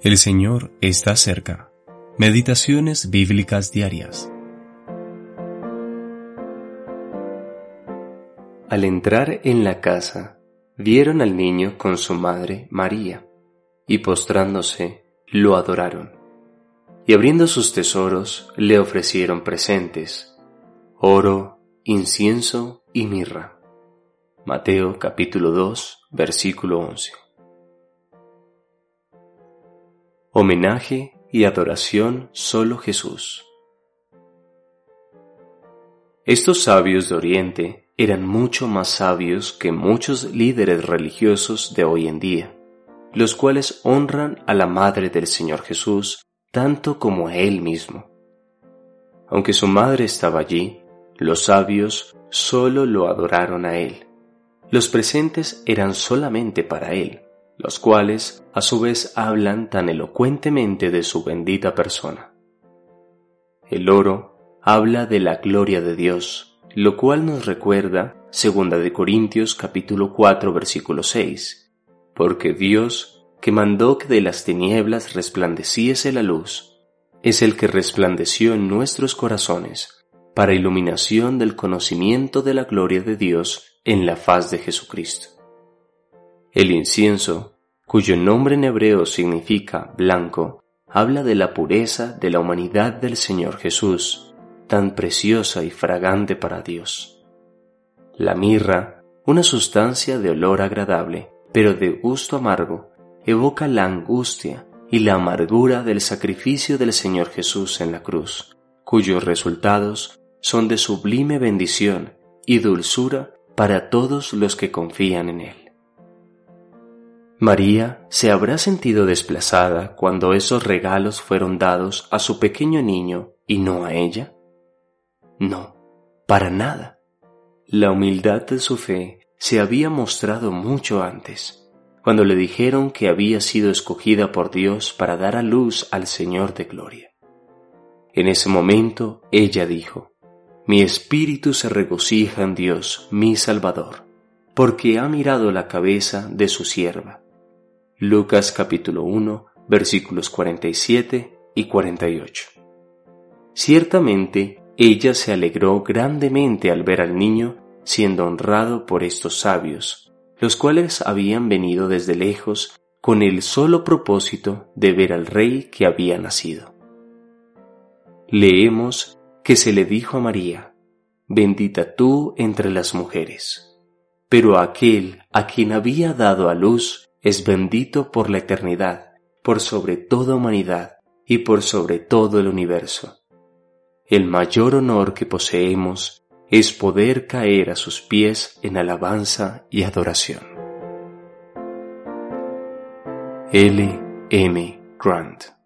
El Señor está cerca. Meditaciones bíblicas diarias. Al entrar en la casa, vieron al niño con su madre María, y postrándose, lo adoraron. Y abriendo sus tesoros, le ofrecieron presentes, oro, incienso y mirra. Mateo capítulo 2, versículo 11. Homenaje y adoración solo Jesús. Estos sabios de Oriente eran mucho más sabios que muchos líderes religiosos de hoy en día, los cuales honran a la Madre del Señor Jesús tanto como a Él mismo. Aunque su madre estaba allí, los sabios solo lo adoraron a Él. Los presentes eran solamente para Él los cuales a su vez hablan tan elocuentemente de su bendita persona. El oro habla de la gloria de Dios, lo cual nos recuerda 2 de Corintios capítulo 4 versículo 6, porque Dios, que mandó que de las tinieblas resplandeciese la luz, es el que resplandeció en nuestros corazones para iluminación del conocimiento de la gloria de Dios en la faz de Jesucristo. El incienso, cuyo nombre en hebreo significa blanco, habla de la pureza de la humanidad del Señor Jesús, tan preciosa y fragante para Dios. La mirra, una sustancia de olor agradable, pero de gusto amargo, evoca la angustia y la amargura del sacrificio del Señor Jesús en la cruz, cuyos resultados son de sublime bendición y dulzura para todos los que confían en Él. María se habrá sentido desplazada cuando esos regalos fueron dados a su pequeño niño y no a ella? No, para nada. La humildad de su fe se había mostrado mucho antes, cuando le dijeron que había sido escogida por Dios para dar a luz al Señor de Gloria. En ese momento ella dijo, Mi espíritu se regocija en Dios, mi Salvador, porque ha mirado la cabeza de su sierva Lucas capítulo 1 versículos 47 y 48. Ciertamente, ella se alegró grandemente al ver al niño siendo honrado por estos sabios, los cuales habían venido desde lejos con el solo propósito de ver al rey que había nacido. Leemos que se le dijo a María, bendita tú entre las mujeres, pero aquel a quien había dado a luz es bendito por la eternidad, por sobre toda humanidad y por sobre todo el universo. El mayor honor que poseemos es poder caer a sus pies en alabanza y adoración. L. M. Grant